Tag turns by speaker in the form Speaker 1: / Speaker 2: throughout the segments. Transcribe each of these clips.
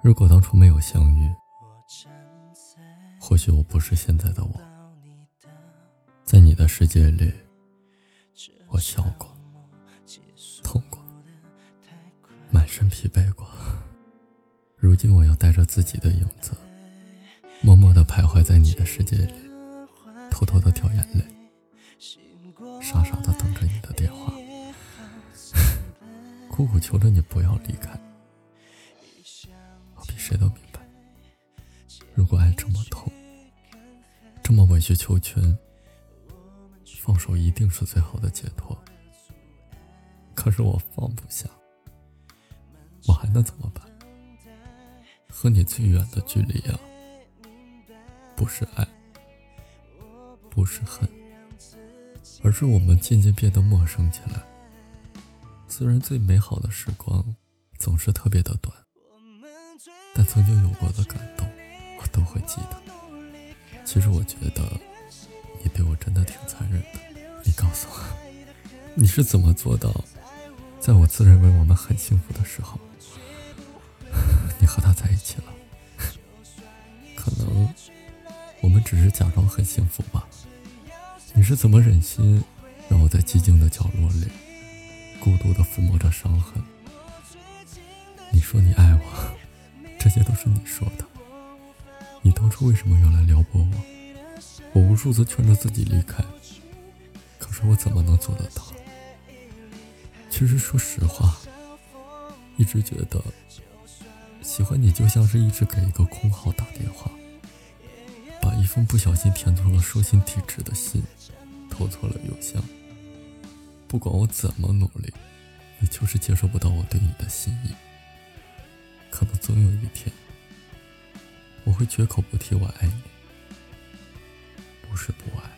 Speaker 1: 如果当初没有相遇，或许我不是现在的我。在你的世界里，我笑过，痛过，满身疲惫过。如今我要带着自己的影子，默默地徘徊在你的世界里，偷偷地掉眼泪，傻傻地等着你的电话，苦苦求着你不要离开。谁都明白，如果爱这么痛，这么委曲求全，放手一定是最好的解脱。可是我放不下，我还能怎么办？和你最远的距离啊，不是爱，不是恨，而是我们渐渐变得陌生起来。虽然最美好的时光总是特别的短。曾经有过的感动，我都会记得。其实我觉得，你对我真的挺残忍的。你告诉我，你是怎么做到，在我自认为我们很幸福的时候，你和他在一起了？可能我们只是假装很幸福吧。你是怎么忍心让我在寂静的角落里，孤独的抚摸着伤痕？你说你爱我。这些都是你说的。你当初为什么要来撩拨我？我无数次劝着自己离开，可是我怎么能做得到？其实说实话，一直觉得喜欢你就像是一直给一个空号打电话，把一封不小心填错了收信地址的信投错了邮箱。不管我怎么努力，你就是接受不到我对你的心意。可能总有一天，我会绝口不提我爱你，不是不爱，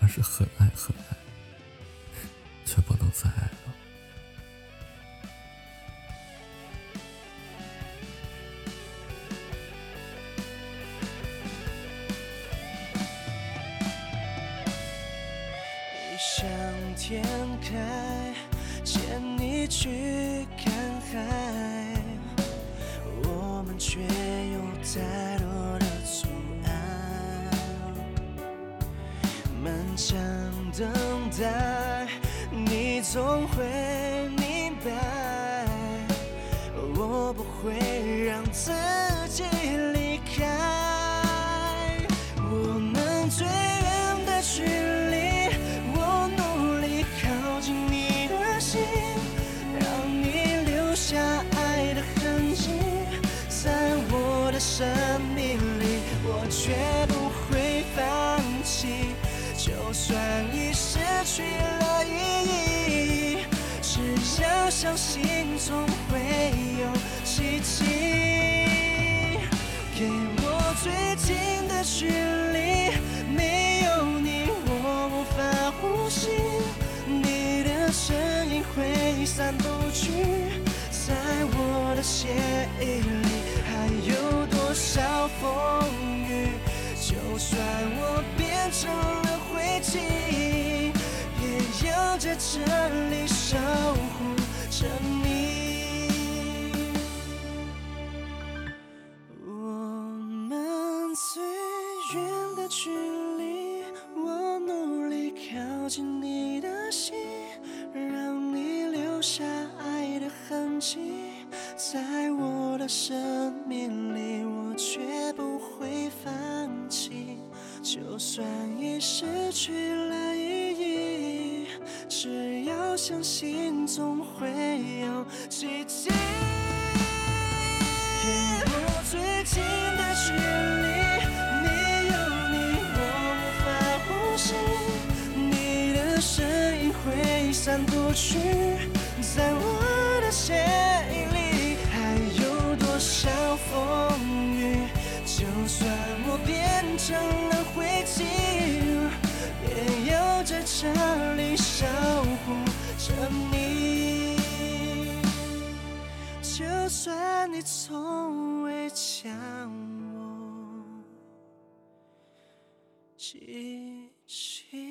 Speaker 1: 而是很爱很爱，却不能再爱了。
Speaker 2: 异想天开，牵你去看海。却有太多的阻碍，漫长等待，你总会明白，我不会让自己绝不会放弃。就算已失去了意义，只要相信，总会有奇迹。给我最近的距离，成了灰烬，也要在这里守护着你。我们最远的距离，我努力靠近你的心，让你留下爱的痕迹。在我的生命里，我却。就算已失去了意义，只要相信，总会有奇迹。给我最近的距离，没有你我无法呼吸。你的声音挥散不去，我记起。